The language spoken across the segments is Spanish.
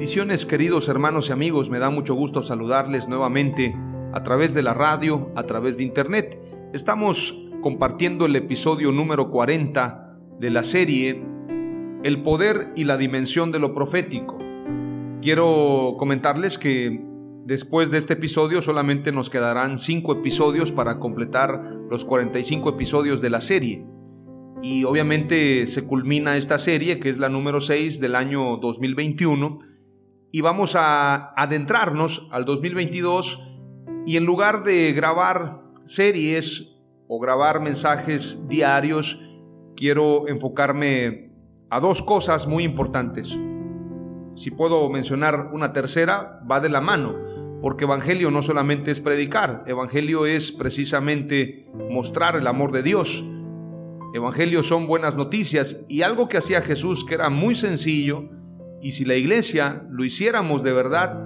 Bendiciones queridos hermanos y amigos, me da mucho gusto saludarles nuevamente a través de la radio, a través de internet. Estamos compartiendo el episodio número 40 de la serie El poder y la dimensión de lo profético. Quiero comentarles que después de este episodio solamente nos quedarán 5 episodios para completar los 45 episodios de la serie. Y obviamente se culmina esta serie, que es la número 6 del año 2021 y vamos a adentrarnos al 2022 y en lugar de grabar series o grabar mensajes diarios, quiero enfocarme a dos cosas muy importantes. Si puedo mencionar una tercera, va de la mano, porque Evangelio no solamente es predicar, Evangelio es precisamente mostrar el amor de Dios. Evangelio son buenas noticias y algo que hacía Jesús que era muy sencillo, y si la iglesia lo hiciéramos de verdad,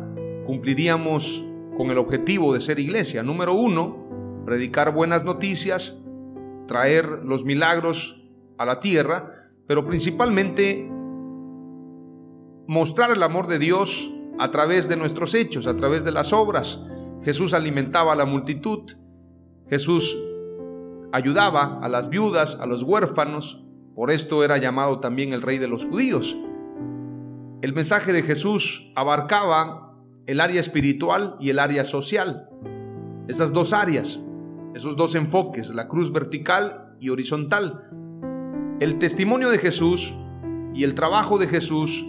cumpliríamos con el objetivo de ser iglesia. Número uno, predicar buenas noticias, traer los milagros a la tierra, pero principalmente mostrar el amor de Dios a través de nuestros hechos, a través de las obras. Jesús alimentaba a la multitud, Jesús ayudaba a las viudas, a los huérfanos, por esto era llamado también el rey de los judíos. El mensaje de Jesús abarcaba el área espiritual y el área social. Esas dos áreas, esos dos enfoques, la cruz vertical y horizontal. El testimonio de Jesús y el trabajo de Jesús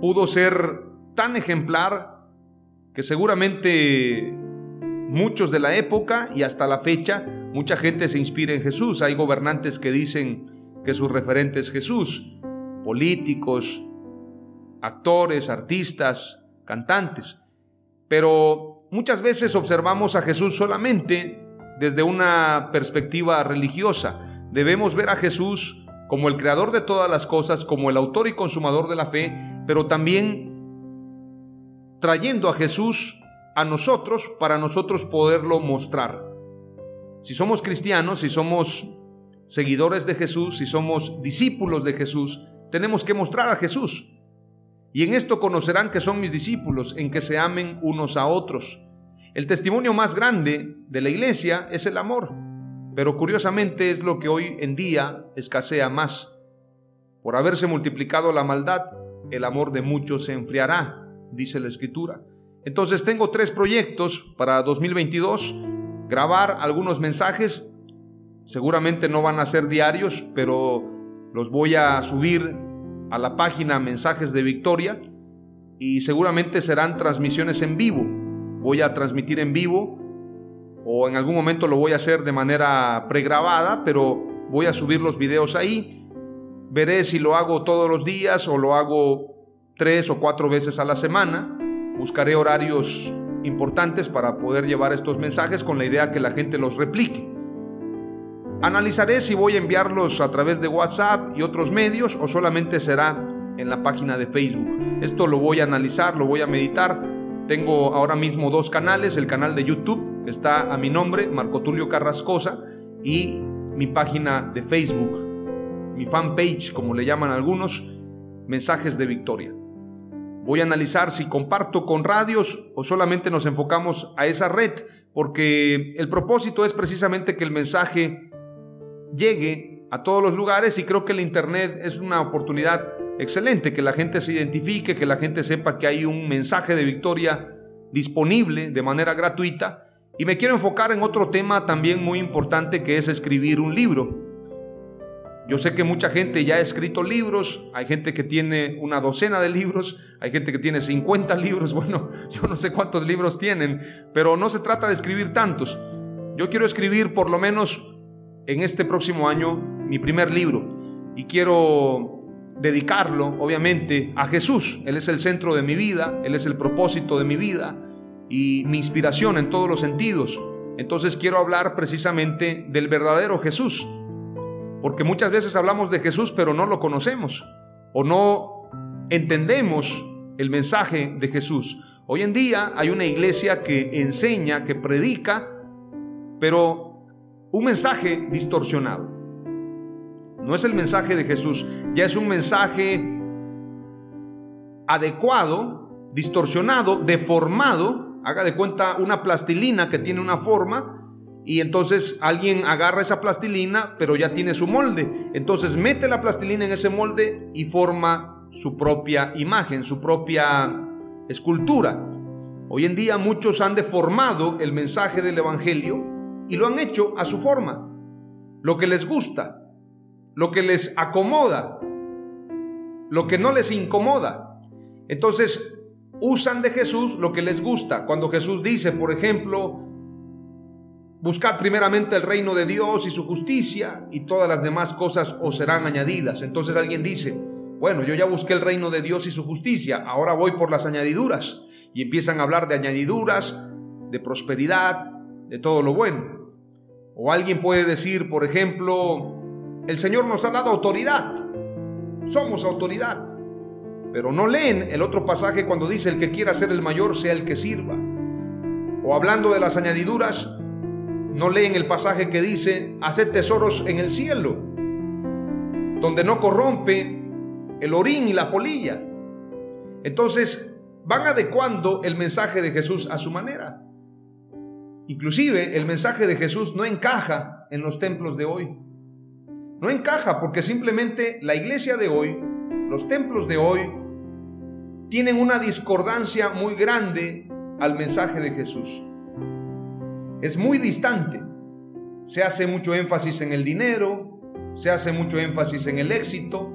pudo ser tan ejemplar que seguramente muchos de la época y hasta la fecha, mucha gente se inspira en Jesús. Hay gobernantes que dicen que su referente es Jesús, políticos, actores, artistas, cantantes. Pero muchas veces observamos a Jesús solamente desde una perspectiva religiosa. Debemos ver a Jesús como el creador de todas las cosas, como el autor y consumador de la fe, pero también trayendo a Jesús a nosotros para nosotros poderlo mostrar. Si somos cristianos, si somos seguidores de Jesús, si somos discípulos de Jesús, tenemos que mostrar a Jesús. Y en esto conocerán que son mis discípulos, en que se amen unos a otros. El testimonio más grande de la iglesia es el amor, pero curiosamente es lo que hoy en día escasea más. Por haberse multiplicado la maldad, el amor de muchos se enfriará, dice la escritura. Entonces tengo tres proyectos para 2022. Grabar algunos mensajes, seguramente no van a ser diarios, pero los voy a subir a la página Mensajes de Victoria y seguramente serán transmisiones en vivo. Voy a transmitir en vivo o en algún momento lo voy a hacer de manera pregrabada, pero voy a subir los videos ahí. Veré si lo hago todos los días o lo hago tres o cuatro veces a la semana. Buscaré horarios importantes para poder llevar estos mensajes con la idea que la gente los replique. Analizaré si voy a enviarlos a través de WhatsApp y otros medios o solamente será en la página de Facebook. Esto lo voy a analizar, lo voy a meditar. Tengo ahora mismo dos canales, el canal de YouTube, que está a mi nombre, Marco Tulio Carrascosa, y mi página de Facebook, mi fanpage, como le llaman algunos, Mensajes de Victoria. Voy a analizar si comparto con radios o solamente nos enfocamos a esa red, porque el propósito es precisamente que el mensaje llegue a todos los lugares y creo que el Internet es una oportunidad excelente, que la gente se identifique, que la gente sepa que hay un mensaje de victoria disponible de manera gratuita. Y me quiero enfocar en otro tema también muy importante que es escribir un libro. Yo sé que mucha gente ya ha escrito libros, hay gente que tiene una docena de libros, hay gente que tiene 50 libros, bueno, yo no sé cuántos libros tienen, pero no se trata de escribir tantos. Yo quiero escribir por lo menos en este próximo año mi primer libro y quiero dedicarlo, obviamente, a Jesús. Él es el centro de mi vida, Él es el propósito de mi vida y mi inspiración en todos los sentidos. Entonces quiero hablar precisamente del verdadero Jesús porque muchas veces hablamos de Jesús pero no lo conocemos o no entendemos el mensaje de Jesús. Hoy en día hay una iglesia que enseña, que predica, pero un mensaje distorsionado. No es el mensaje de Jesús, ya es un mensaje adecuado, distorsionado, deformado. Haga de cuenta una plastilina que tiene una forma y entonces alguien agarra esa plastilina, pero ya tiene su molde. Entonces mete la plastilina en ese molde y forma su propia imagen, su propia escultura. Hoy en día muchos han deformado el mensaje del Evangelio y lo han hecho a su forma, lo que les gusta, lo que les acomoda, lo que no les incomoda. Entonces usan de Jesús lo que les gusta. Cuando Jesús dice, por ejemplo, Buscad primeramente el reino de Dios y su justicia y todas las demás cosas os serán añadidas. Entonces alguien dice, bueno, yo ya busqué el reino de Dios y su justicia, ahora voy por las añadiduras. Y empiezan a hablar de añadiduras, de prosperidad, de todo lo bueno. O alguien puede decir, por ejemplo, el Señor nos ha dado autoridad, somos autoridad. Pero no leen el otro pasaje cuando dice el que quiera ser el mayor sea el que sirva. O hablando de las añadiduras, no leen el pasaje que dice, haced tesoros en el cielo, donde no corrompe el orín y la polilla. Entonces, van adecuando el mensaje de Jesús a su manera. Inclusive el mensaje de Jesús no encaja en los templos de hoy. No encaja porque simplemente la iglesia de hoy, los templos de hoy, tienen una discordancia muy grande al mensaje de Jesús es muy distante. Se hace mucho énfasis en el dinero, se hace mucho énfasis en el éxito,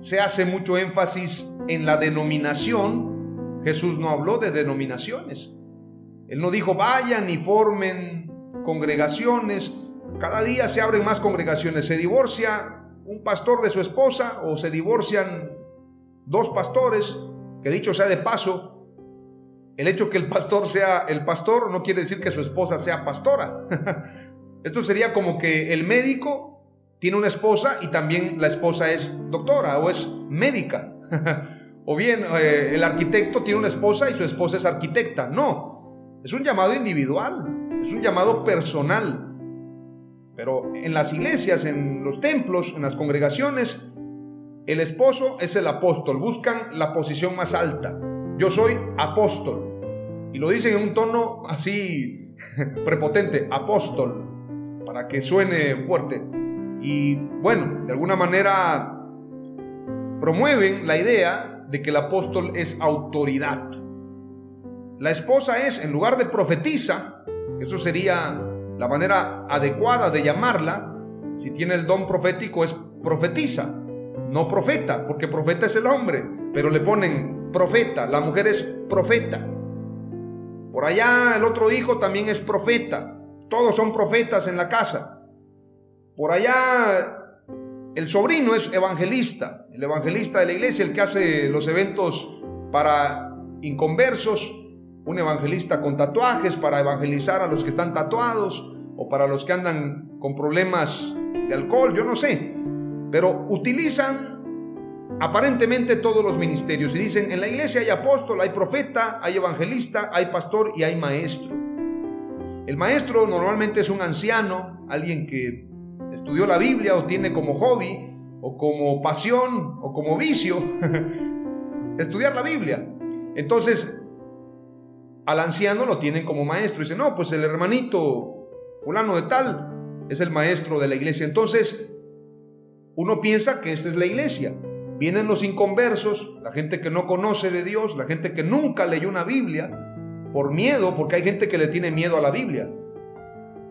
se hace mucho énfasis en la denominación. Jesús no habló de denominaciones. Él no dijo vayan y formen congregaciones. Cada día se abren más congregaciones. Se divorcia un pastor de su esposa o se divorcian dos pastores, que dicho sea de paso, el hecho que el pastor sea el pastor no quiere decir que su esposa sea pastora. Esto sería como que el médico tiene una esposa y también la esposa es doctora o es médica. o bien eh, el arquitecto tiene una esposa y su esposa es arquitecta. No, es un llamado individual, es un llamado personal. Pero en las iglesias, en los templos, en las congregaciones, el esposo es el apóstol, buscan la posición más alta yo soy apóstol. Y lo dicen en un tono así prepotente, apóstol, para que suene fuerte. Y bueno, de alguna manera promueven la idea de que el apóstol es autoridad. La esposa es, en lugar de profetiza, eso sería la manera adecuada de llamarla, si tiene el don profético es profetiza, no profeta, porque profeta es el hombre, pero le ponen profeta, la mujer es profeta. Por allá el otro hijo también es profeta. Todos son profetas en la casa. Por allá el sobrino es evangelista, el evangelista de la iglesia, el que hace los eventos para inconversos, un evangelista con tatuajes para evangelizar a los que están tatuados o para los que andan con problemas de alcohol, yo no sé, pero utilizan aparentemente todos los ministerios. Y dicen, en la iglesia hay apóstol, hay profeta, hay evangelista, hay pastor y hay maestro. El maestro normalmente es un anciano, alguien que estudió la Biblia o tiene como hobby o como pasión o como vicio estudiar la Biblia. Entonces, al anciano lo tienen como maestro. Dice, no, pues el hermanito fulano de tal es el maestro de la iglesia. Entonces, uno piensa que esta es la iglesia. Vienen los inconversos, la gente que no conoce de Dios, la gente que nunca leyó una Biblia, por miedo, porque hay gente que le tiene miedo a la Biblia.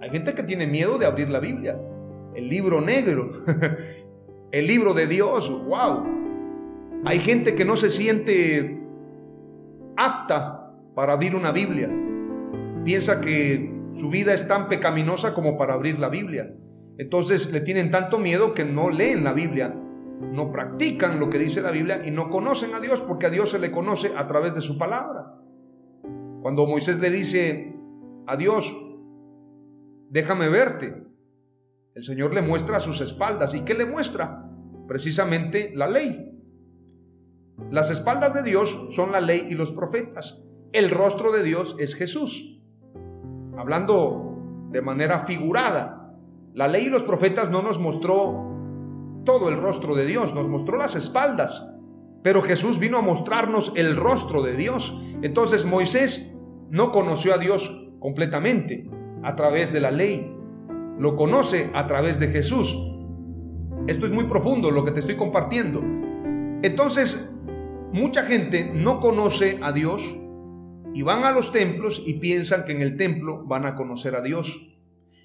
Hay gente que tiene miedo de abrir la Biblia. El libro negro, el libro de Dios, wow. Hay gente que no se siente apta para abrir una Biblia. Piensa que su vida es tan pecaminosa como para abrir la Biblia. Entonces le tienen tanto miedo que no leen la Biblia, no practican lo que dice la Biblia y no conocen a Dios porque a Dios se le conoce a través de su palabra. Cuando Moisés le dice a Dios, déjame verte, el Señor le muestra sus espaldas. ¿Y qué le muestra? Precisamente la ley. Las espaldas de Dios son la ley y los profetas. El rostro de Dios es Jesús. Hablando de manera figurada, la ley y los profetas no nos mostró todo el rostro de Dios, nos mostró las espaldas. Pero Jesús vino a mostrarnos el rostro de Dios. Entonces Moisés no conoció a Dios completamente a través de la ley. Lo conoce a través de Jesús. Esto es muy profundo lo que te estoy compartiendo. Entonces, mucha gente no conoce a Dios y van a los templos y piensan que en el templo van a conocer a Dios.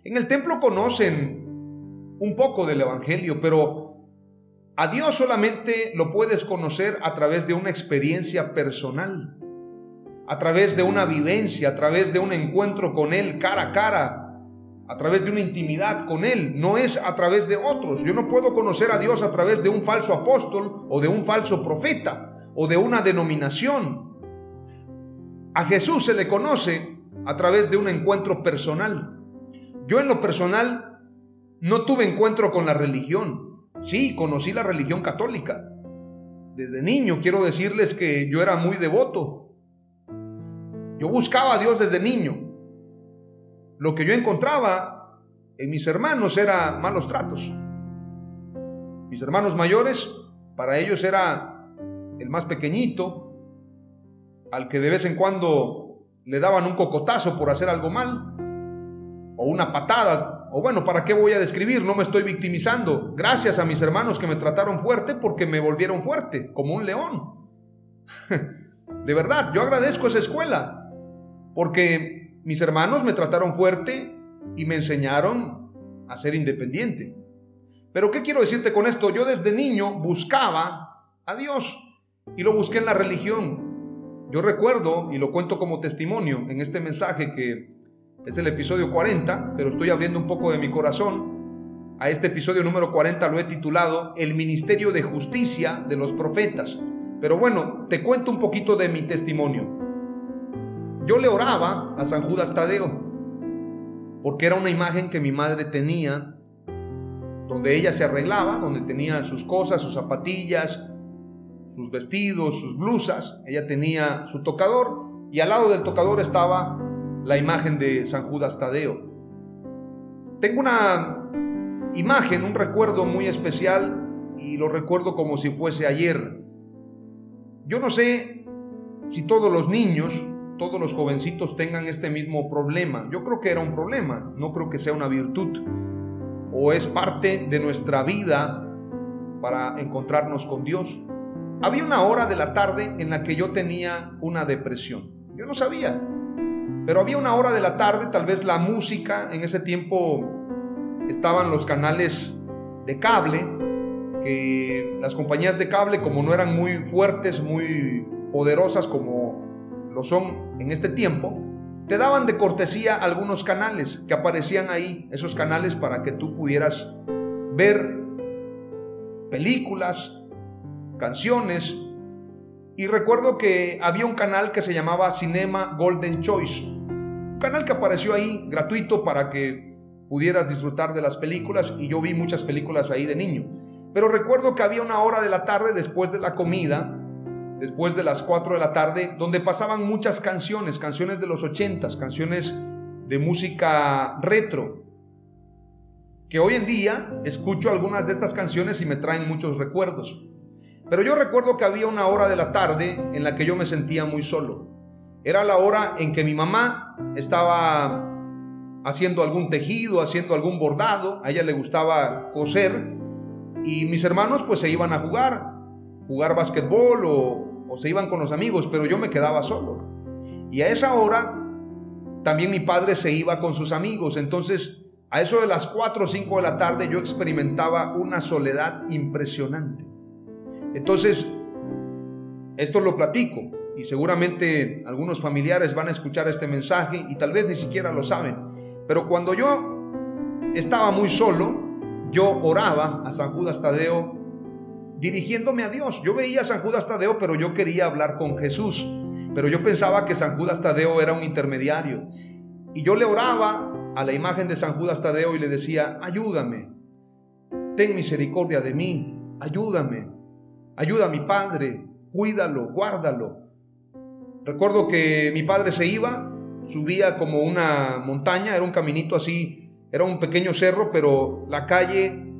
En el templo conocen un poco del Evangelio, pero a Dios solamente lo puedes conocer a través de una experiencia personal, a través de una vivencia, a través de un encuentro con Él cara a cara, a través de una intimidad con Él, no es a través de otros. Yo no puedo conocer a Dios a través de un falso apóstol o de un falso profeta o de una denominación. A Jesús se le conoce a través de un encuentro personal. Yo en lo personal no tuve encuentro con la religión. Sí, conocí la religión católica. Desde niño quiero decirles que yo era muy devoto. Yo buscaba a Dios desde niño. Lo que yo encontraba en mis hermanos era malos tratos. Mis hermanos mayores, para ellos era el más pequeñito, al que de vez en cuando le daban un cocotazo por hacer algo mal, o una patada o bueno, ¿para qué voy a describir? No me estoy victimizando. Gracias a mis hermanos que me trataron fuerte porque me volvieron fuerte, como un león. De verdad, yo agradezco esa escuela, porque mis hermanos me trataron fuerte y me enseñaron a ser independiente. Pero ¿qué quiero decirte con esto? Yo desde niño buscaba a Dios y lo busqué en la religión. Yo recuerdo, y lo cuento como testimonio en este mensaje que es el episodio 40, pero estoy abriendo un poco de mi corazón. A este episodio número 40 lo he titulado El Ministerio de Justicia de los Profetas. Pero bueno, te cuento un poquito de mi testimonio. Yo le oraba a San Judas Tadeo, porque era una imagen que mi madre tenía, donde ella se arreglaba, donde tenía sus cosas, sus zapatillas, sus vestidos, sus blusas. Ella tenía su tocador y al lado del tocador estaba la imagen de San Judas Tadeo. Tengo una imagen, un recuerdo muy especial y lo recuerdo como si fuese ayer. Yo no sé si todos los niños, todos los jovencitos tengan este mismo problema. Yo creo que era un problema, no creo que sea una virtud o es parte de nuestra vida para encontrarnos con Dios. Había una hora de la tarde en la que yo tenía una depresión. Yo no sabía. Pero había una hora de la tarde, tal vez la música, en ese tiempo estaban los canales de cable, que las compañías de cable como no eran muy fuertes, muy poderosas como lo son en este tiempo, te daban de cortesía algunos canales que aparecían ahí, esos canales para que tú pudieras ver películas, canciones. Y recuerdo que había un canal que se llamaba Cinema Golden Choice canal que apareció ahí gratuito para que pudieras disfrutar de las películas y yo vi muchas películas ahí de niño. Pero recuerdo que había una hora de la tarde después de la comida, después de las 4 de la tarde, donde pasaban muchas canciones, canciones de los 80, canciones de música retro, que hoy en día escucho algunas de estas canciones y me traen muchos recuerdos. Pero yo recuerdo que había una hora de la tarde en la que yo me sentía muy solo. Era la hora en que mi mamá estaba haciendo algún tejido, haciendo algún bordado, a ella le gustaba coser y mis hermanos pues se iban a jugar, jugar basquetbol o, o se iban con los amigos, pero yo me quedaba solo. Y a esa hora también mi padre se iba con sus amigos, entonces a eso de las 4 o 5 de la tarde yo experimentaba una soledad impresionante. Entonces, esto lo platico y seguramente algunos familiares van a escuchar este mensaje y tal vez ni siquiera lo saben. Pero cuando yo estaba muy solo, yo oraba a San Judas Tadeo dirigiéndome a Dios. Yo veía a San Judas Tadeo, pero yo quería hablar con Jesús. Pero yo pensaba que San Judas Tadeo era un intermediario. Y yo le oraba a la imagen de San Judas Tadeo y le decía, ayúdame, ten misericordia de mí, ayúdame, ayuda a mi padre, cuídalo, guárdalo. Recuerdo que mi padre se iba, subía como una montaña, era un caminito así, era un pequeño cerro, pero la calle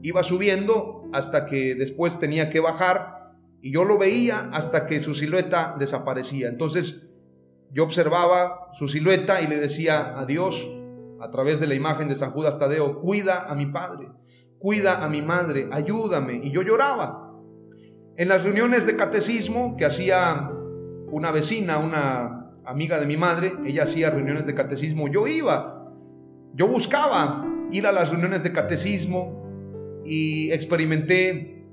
iba subiendo hasta que después tenía que bajar y yo lo veía hasta que su silueta desaparecía. Entonces yo observaba su silueta y le decía a Dios, a través de la imagen de San Judas Tadeo, cuida a mi padre, cuida a mi madre, ayúdame. Y yo lloraba. En las reuniones de catecismo que hacía una vecina, una amiga de mi madre, ella hacía reuniones de catecismo, yo iba, yo buscaba ir a las reuniones de catecismo y experimenté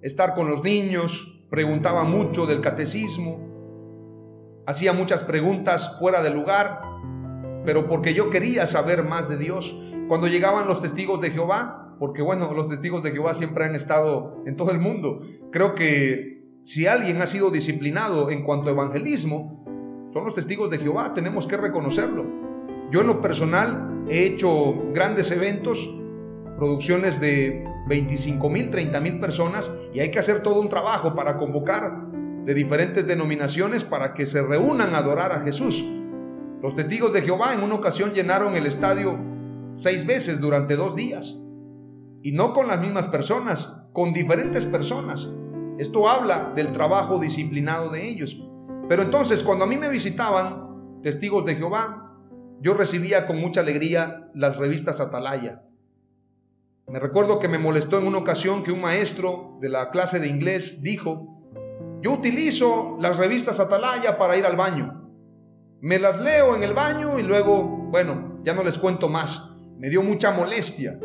estar con los niños, preguntaba mucho del catecismo, hacía muchas preguntas fuera de lugar, pero porque yo quería saber más de Dios. Cuando llegaban los testigos de Jehová, porque bueno, los testigos de Jehová siempre han estado en todo el mundo, creo que si alguien ha sido disciplinado en cuanto a evangelismo, son los testigos de Jehová, tenemos que reconocerlo. Yo en lo personal he hecho grandes eventos, producciones de 25 mil, 30 mil personas, y hay que hacer todo un trabajo para convocar de diferentes denominaciones para que se reúnan a adorar a Jesús. Los testigos de Jehová en una ocasión llenaron el estadio seis veces durante dos días. Y no con las mismas personas, con diferentes personas. Esto habla del trabajo disciplinado de ellos. Pero entonces, cuando a mí me visitaban testigos de Jehová, yo recibía con mucha alegría las revistas Atalaya. Me recuerdo que me molestó en una ocasión que un maestro de la clase de inglés dijo, yo utilizo las revistas Atalaya para ir al baño. Me las leo en el baño y luego, bueno, ya no les cuento más. Me dio mucha molestia.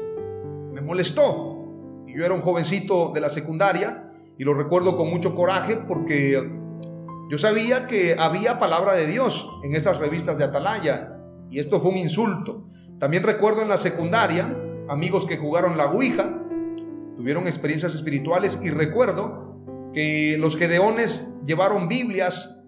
Me molestó. Y yo era un jovencito de la secundaria y lo recuerdo con mucho coraje porque yo sabía que había palabra de Dios en esas revistas de Atalaya y esto fue un insulto. También recuerdo en la secundaria amigos que jugaron la Ouija, tuvieron experiencias espirituales y recuerdo que los gedeones llevaron Biblias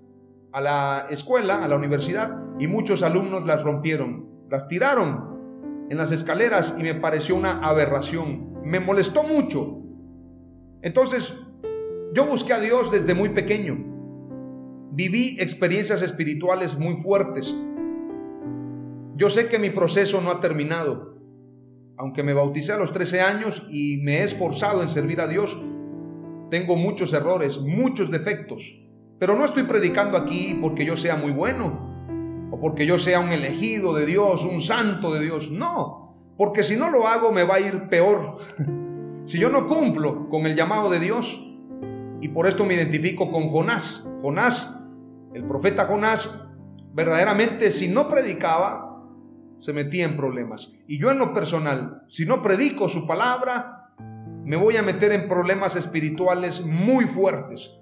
a la escuela, a la universidad, y muchos alumnos las rompieron, las tiraron en las escaleras y me pareció una aberración. Me molestó mucho. Entonces, yo busqué a Dios desde muy pequeño. Viví experiencias espirituales muy fuertes. Yo sé que mi proceso no ha terminado. Aunque me bauticé a los 13 años y me he esforzado en servir a Dios, tengo muchos errores, muchos defectos. Pero no estoy predicando aquí porque yo sea muy bueno o porque yo sea un elegido de Dios, un santo de Dios. No, porque si no lo hago me va a ir peor. si yo no cumplo con el llamado de Dios, y por esto me identifico con Jonás. Jonás, el profeta Jonás, verdaderamente si no predicaba, se metía en problemas. Y yo en lo personal, si no predico su palabra, me voy a meter en problemas espirituales muy fuertes.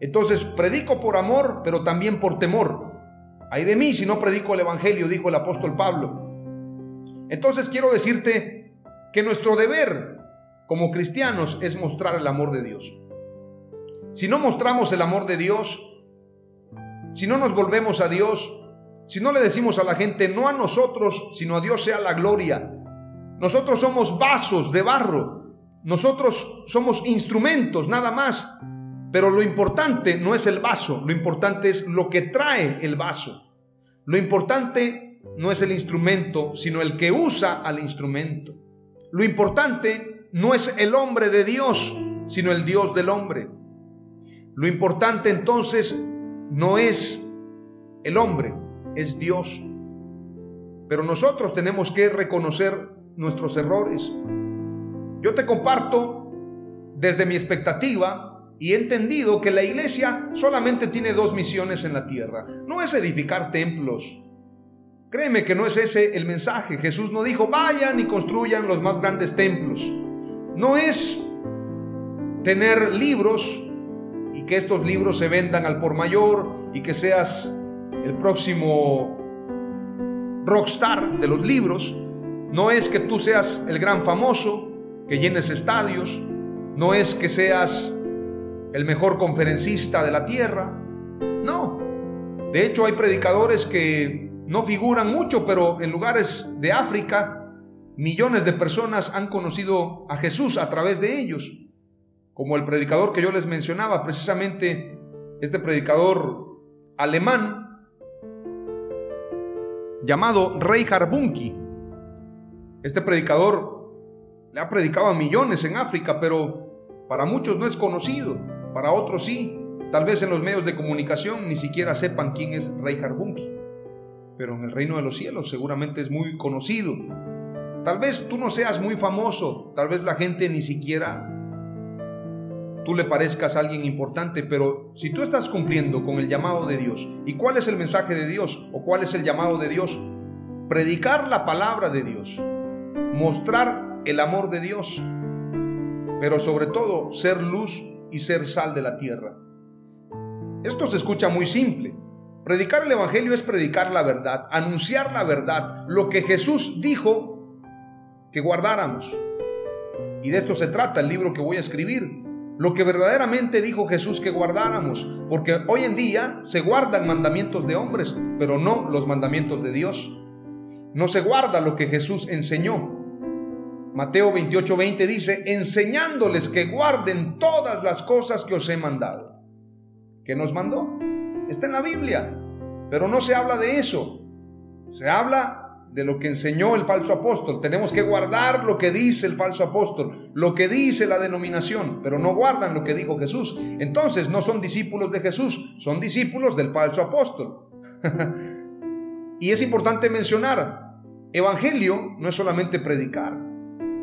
Entonces predico por amor, pero también por temor. Hay de mí si no predico el Evangelio, dijo el apóstol Pablo. Entonces quiero decirte que nuestro deber como cristianos es mostrar el amor de Dios. Si no mostramos el amor de Dios, si no nos volvemos a Dios, si no le decimos a la gente, no a nosotros, sino a Dios sea la gloria. Nosotros somos vasos de barro, nosotros somos instrumentos, nada más. Pero lo importante no es el vaso, lo importante es lo que trae el vaso. Lo importante no es el instrumento, sino el que usa al instrumento. Lo importante no es el hombre de Dios, sino el Dios del hombre. Lo importante entonces no es el hombre, es Dios. Pero nosotros tenemos que reconocer nuestros errores. Yo te comparto desde mi expectativa y he entendido que la iglesia solamente tiene dos misiones en la tierra. No es edificar templos. Créeme que no es ese el mensaje. Jesús no dijo, vayan y construyan los más grandes templos. No es tener libros y que estos libros se vendan al por mayor y que seas el próximo rockstar de los libros. No es que tú seas el gran famoso, que llenes estadios. No es que seas el mejor conferencista de la tierra. No. De hecho, hay predicadores que no figuran mucho, pero en lugares de África, millones de personas han conocido a Jesús a través de ellos. Como el predicador que yo les mencionaba, precisamente este predicador alemán llamado Reinhard Bunke. Este predicador le ha predicado a millones en África, pero para muchos no es conocido, para otros sí. Tal vez en los medios de comunicación ni siquiera sepan quién es Reinhard Bunke, pero en el reino de los cielos seguramente es muy conocido. Tal vez tú no seas muy famoso, tal vez la gente ni siquiera tú le parezcas a alguien importante, pero si tú estás cumpliendo con el llamado de Dios, ¿y cuál es el mensaje de Dios? ¿O cuál es el llamado de Dios? Predicar la palabra de Dios, mostrar el amor de Dios, pero sobre todo ser luz y ser sal de la tierra. Esto se escucha muy simple. Predicar el Evangelio es predicar la verdad, anunciar la verdad, lo que Jesús dijo que guardáramos. Y de esto se trata el libro que voy a escribir, lo que verdaderamente dijo Jesús que guardáramos, porque hoy en día se guardan mandamientos de hombres, pero no los mandamientos de Dios. No se guarda lo que Jesús enseñó. Mateo 28:20 dice, enseñándoles que guarden todas las cosas que os he mandado. ¿Qué nos mandó? Está en la Biblia, pero no se habla de eso. Se habla de lo que enseñó el falso apóstol. Tenemos que guardar lo que dice el falso apóstol, lo que dice la denominación, pero no guardan lo que dijo Jesús. Entonces no son discípulos de Jesús, son discípulos del falso apóstol. y es importante mencionar, evangelio no es solamente predicar.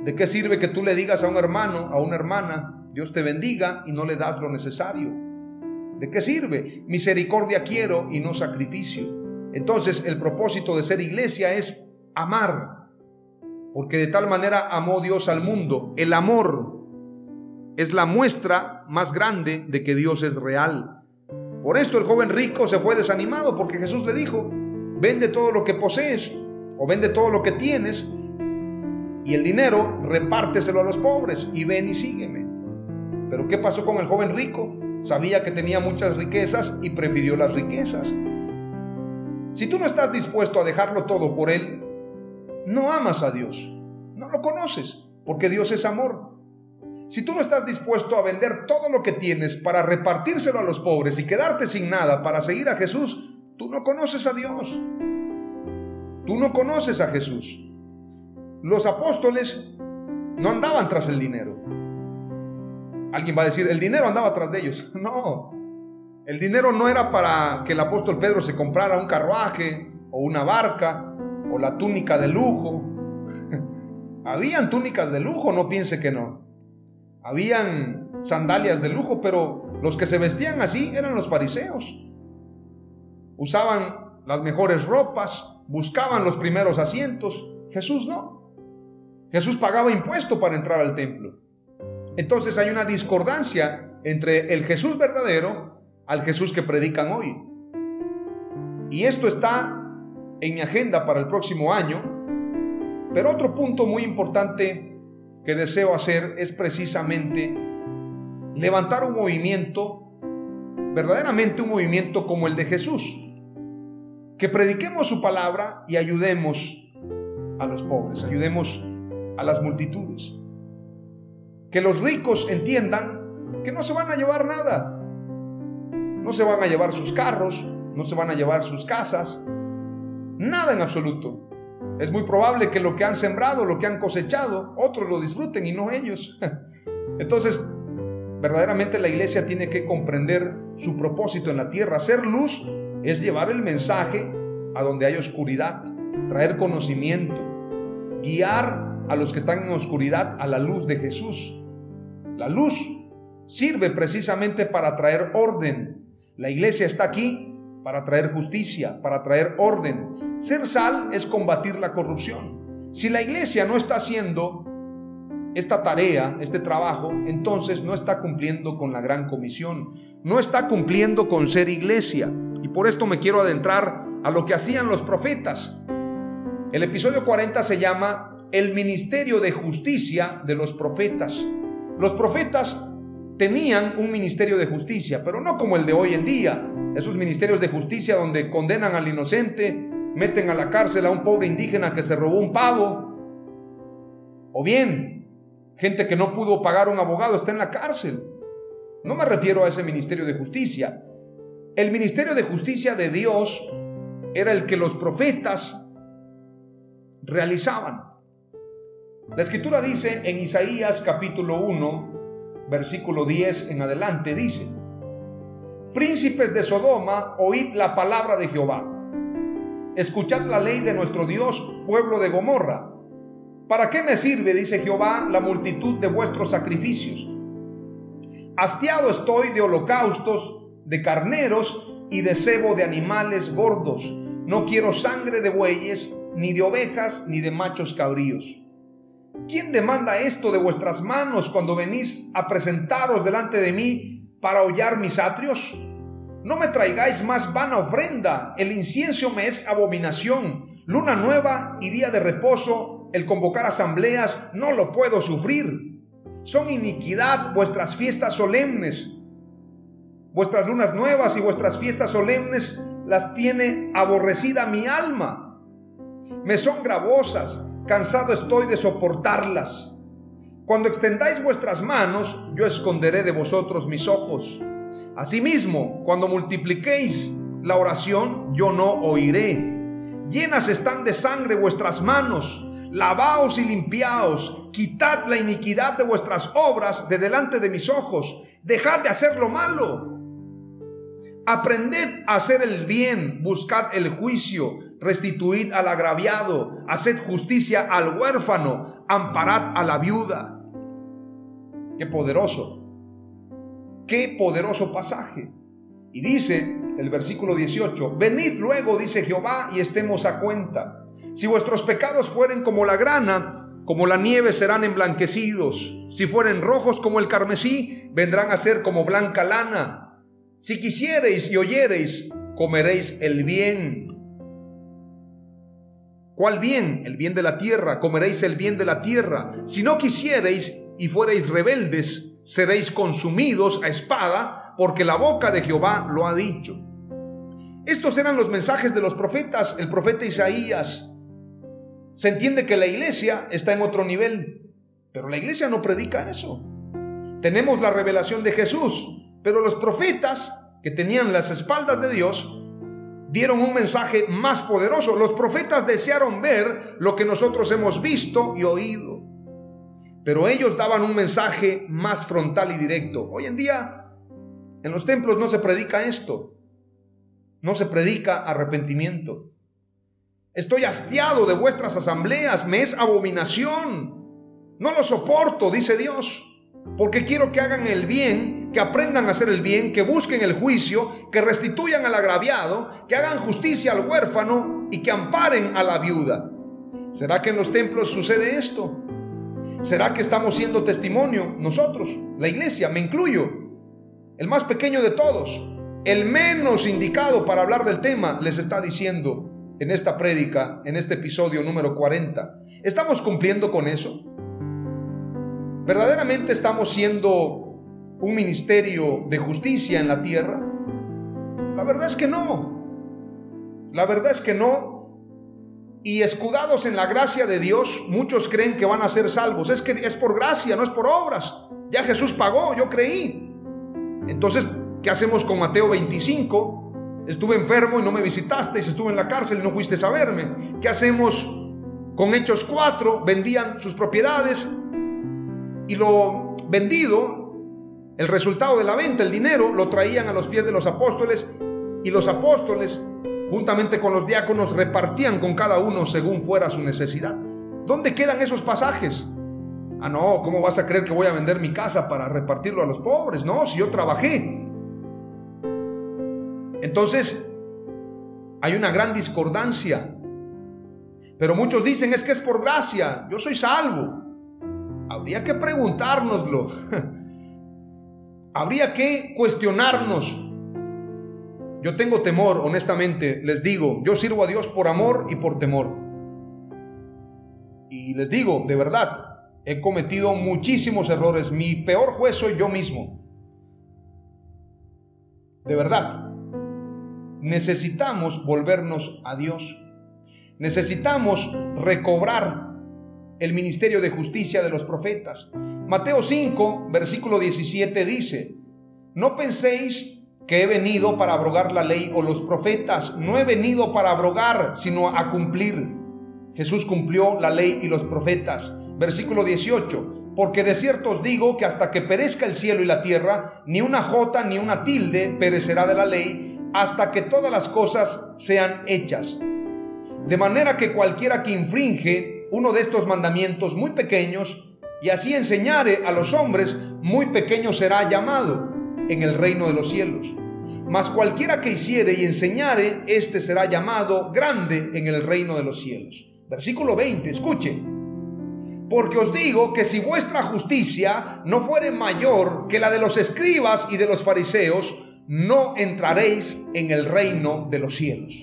¿De qué sirve que tú le digas a un hermano, a una hermana, Dios te bendiga y no le das lo necesario? ¿De qué sirve? Misericordia quiero y no sacrificio. Entonces el propósito de ser iglesia es amar, porque de tal manera amó Dios al mundo. El amor es la muestra más grande de que Dios es real. Por esto el joven rico se fue desanimado, porque Jesús le dijo, vende todo lo que posees o vende todo lo que tienes y el dinero repárteselo a los pobres y ven y sígueme. Pero ¿qué pasó con el joven rico? Sabía que tenía muchas riquezas y prefirió las riquezas. Si tú no estás dispuesto a dejarlo todo por Él, no amas a Dios, no lo conoces, porque Dios es amor. Si tú no estás dispuesto a vender todo lo que tienes para repartírselo a los pobres y quedarte sin nada para seguir a Jesús, tú no conoces a Dios. Tú no conoces a Jesús. Los apóstoles no andaban tras el dinero. Alguien va a decir, el dinero andaba tras de ellos. No, el dinero no era para que el apóstol Pedro se comprara un carruaje o una barca o la túnica de lujo. Habían túnicas de lujo, no piense que no. Habían sandalias de lujo, pero los que se vestían así eran los fariseos. Usaban las mejores ropas, buscaban los primeros asientos. Jesús no. Jesús pagaba impuesto para entrar al templo. Entonces hay una discordancia entre el Jesús verdadero al Jesús que predican hoy. Y esto está en mi agenda para el próximo año. Pero otro punto muy importante que deseo hacer es precisamente levantar un movimiento, verdaderamente un movimiento como el de Jesús. Que prediquemos su palabra y ayudemos a los pobres, ayudemos a las multitudes. Que los ricos entiendan que no se van a llevar nada, no se van a llevar sus carros, no se van a llevar sus casas, nada en absoluto. Es muy probable que lo que han sembrado, lo que han cosechado, otros lo disfruten y no ellos. Entonces, verdaderamente la iglesia tiene que comprender su propósito en la tierra. Ser luz es llevar el mensaje a donde hay oscuridad, traer conocimiento, guiar a los que están en oscuridad a la luz de Jesús. La luz sirve precisamente para traer orden. La iglesia está aquí para traer justicia, para traer orden. Ser sal es combatir la corrupción. Si la iglesia no está haciendo esta tarea, este trabajo, entonces no está cumpliendo con la gran comisión, no está cumpliendo con ser iglesia. Y por esto me quiero adentrar a lo que hacían los profetas. El episodio 40 se llama El ministerio de justicia de los profetas. Los profetas tenían un ministerio de justicia, pero no como el de hoy en día, esos ministerios de justicia donde condenan al inocente, meten a la cárcel a un pobre indígena que se robó un pavo, o bien gente que no pudo pagar un abogado está en la cárcel. No me refiero a ese ministerio de justicia. El ministerio de justicia de Dios era el que los profetas realizaban. La escritura dice en Isaías capítulo 1, versículo 10 en adelante, dice, Príncipes de Sodoma, oíd la palabra de Jehová. Escuchad la ley de nuestro Dios, pueblo de Gomorra. ¿Para qué me sirve, dice Jehová, la multitud de vuestros sacrificios? Hastiado estoy de holocaustos, de carneros y de cebo de animales gordos. No quiero sangre de bueyes, ni de ovejas, ni de machos cabríos. ¿Quién demanda esto de vuestras manos cuando venís a presentaros delante de mí para hollar mis atrios? No me traigáis más vana ofrenda, el incienso me es abominación. Luna nueva y día de reposo el convocar asambleas, no lo puedo sufrir. Son iniquidad vuestras fiestas solemnes. Vuestras lunas nuevas y vuestras fiestas solemnes las tiene aborrecida mi alma. Me son gravosas, cansado estoy de soportarlas. Cuando extendáis vuestras manos, yo esconderé de vosotros mis ojos. Asimismo, cuando multipliquéis la oración, yo no oiré. Llenas están de sangre vuestras manos lavaos y limpiaos, quitad la iniquidad de vuestras obras de delante de mis ojos, dejad de hacer lo malo. Aprended a hacer el bien, buscad el juicio, restituid al agraviado, haced justicia al huérfano, amparad a la viuda. Qué poderoso, qué poderoso pasaje. Y dice el versículo 18, venid luego, dice Jehová, y estemos a cuenta. Si vuestros pecados fueren como la grana, como la nieve serán emblanquecidos. Si fueren rojos como el carmesí, vendrán a ser como blanca lana. Si quisiereis y oyereis, comeréis el bien. ¿Cuál bien? El bien de la tierra. Comeréis el bien de la tierra. Si no quisiereis y fuereis rebeldes, seréis consumidos a espada, porque la boca de Jehová lo ha dicho. Estos eran los mensajes de los profetas, el profeta Isaías, se entiende que la iglesia está en otro nivel, pero la iglesia no predica eso. Tenemos la revelación de Jesús, pero los profetas que tenían las espaldas de Dios dieron un mensaje más poderoso. Los profetas desearon ver lo que nosotros hemos visto y oído, pero ellos daban un mensaje más frontal y directo. Hoy en día en los templos no se predica esto, no se predica arrepentimiento. Estoy hastiado de vuestras asambleas, me es abominación. No lo soporto, dice Dios, porque quiero que hagan el bien, que aprendan a hacer el bien, que busquen el juicio, que restituyan al agraviado, que hagan justicia al huérfano y que amparen a la viuda. ¿Será que en los templos sucede esto? ¿Será que estamos siendo testimonio nosotros, la iglesia, me incluyo, el más pequeño de todos, el menos indicado para hablar del tema, les está diciendo, en esta prédica, en este episodio número 40. ¿Estamos cumpliendo con eso? ¿Verdaderamente estamos siendo un ministerio de justicia en la tierra? La verdad es que no. La verdad es que no. Y escudados en la gracia de Dios, muchos creen que van a ser salvos. Es que es por gracia, no es por obras. Ya Jesús pagó, yo creí. Entonces, ¿qué hacemos con Mateo 25? Estuve enfermo y no me visitaste, y estuve en la cárcel y no fuiste a verme. ¿Qué hacemos con Hechos 4? Vendían sus propiedades y lo vendido El resultado de la venta, el dinero, lo traían a los pies de los apóstoles y los apóstoles, juntamente con los diáconos, repartían con cada uno según fuera su necesidad. ¿Dónde quedan esos pasajes? Ah, no, ¿cómo vas a creer que voy a vender mi casa para repartirlo a los pobres? No, si yo trabajé. Entonces, hay una gran discordancia. Pero muchos dicen es que es por gracia, yo soy salvo. Habría que preguntárnoslo. Habría que cuestionarnos. Yo tengo temor, honestamente, les digo, yo sirvo a Dios por amor y por temor. Y les digo, de verdad, he cometido muchísimos errores. Mi peor juez soy yo mismo. De verdad. Necesitamos volvernos a Dios. Necesitamos recobrar el ministerio de justicia de los profetas. Mateo 5, versículo 17 dice, no penséis que he venido para abrogar la ley o los profetas, no he venido para abrogar, sino a cumplir. Jesús cumplió la ley y los profetas. Versículo 18, porque de cierto os digo que hasta que perezca el cielo y la tierra, ni una jota ni una tilde perecerá de la ley, hasta que todas las cosas sean hechas. De manera que cualquiera que infringe uno de estos mandamientos muy pequeños y así enseñare a los hombres, muy pequeño será llamado en el reino de los cielos. Mas cualquiera que hiciere y enseñare, éste será llamado grande en el reino de los cielos. Versículo 20, escuche. Porque os digo que si vuestra justicia no fuere mayor que la de los escribas y de los fariseos, no entraréis en el reino de los cielos.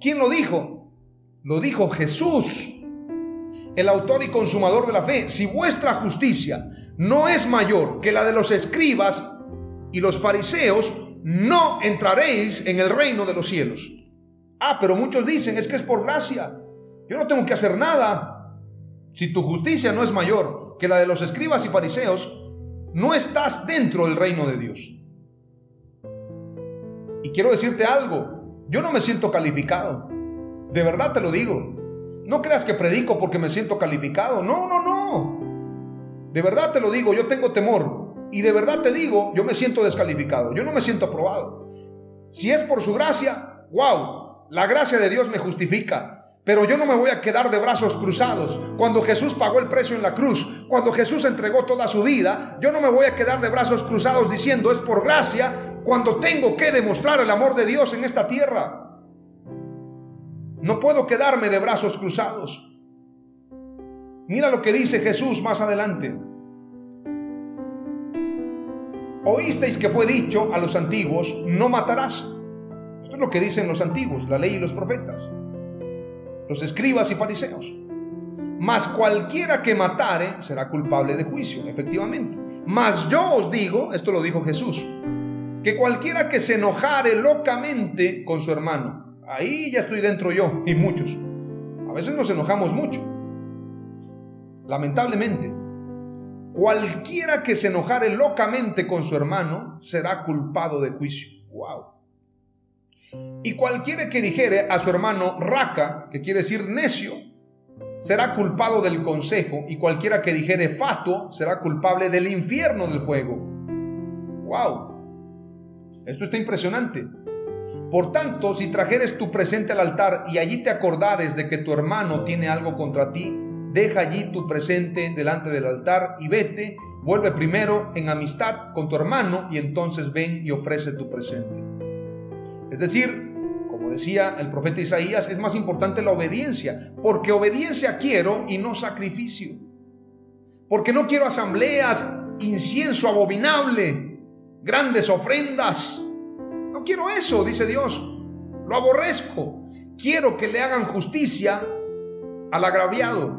¿Quién lo dijo? Lo dijo Jesús, el autor y consumador de la fe. Si vuestra justicia no es mayor que la de los escribas y los fariseos, no entraréis en el reino de los cielos. Ah, pero muchos dicen, es que es por gracia. Yo no tengo que hacer nada. Si tu justicia no es mayor que la de los escribas y fariseos, no estás dentro del reino de Dios. Y quiero decirte algo, yo no me siento calificado. De verdad te lo digo. No creas que predico porque me siento calificado. No, no, no. De verdad te lo digo, yo tengo temor. Y de verdad te digo, yo me siento descalificado. Yo no me siento aprobado. Si es por su gracia, wow, la gracia de Dios me justifica. Pero yo no me voy a quedar de brazos cruzados. Cuando Jesús pagó el precio en la cruz, cuando Jesús entregó toda su vida, yo no me voy a quedar de brazos cruzados diciendo es por gracia cuando tengo que demostrar el amor de Dios en esta tierra. No puedo quedarme de brazos cruzados. Mira lo que dice Jesús más adelante. Oísteis que fue dicho a los antiguos, no matarás. Esto es lo que dicen los antiguos, la ley y los profetas, los escribas y fariseos. Mas cualquiera que matare será culpable de juicio, efectivamente. Mas yo os digo, esto lo dijo Jesús, que cualquiera que se enojare locamente con su hermano, ahí ya estoy dentro yo y muchos. A veces nos enojamos mucho. Lamentablemente, cualquiera que se enojare locamente con su hermano será culpado de juicio. Wow. Y cualquiera que dijere a su hermano raca, que quiere decir necio, será culpado del consejo, y cualquiera que dijere fato será culpable del infierno del fuego. Wow. Esto está impresionante. Por tanto, si trajeres tu presente al altar y allí te acordares de que tu hermano tiene algo contra ti, deja allí tu presente delante del altar y vete, vuelve primero en amistad con tu hermano y entonces ven y ofrece tu presente. Es decir, como decía el profeta Isaías, es más importante la obediencia, porque obediencia quiero y no sacrificio. Porque no quiero asambleas, incienso abominable, grandes ofrendas. Quiero eso, dice Dios. Lo aborrezco. Quiero que le hagan justicia al agraviado,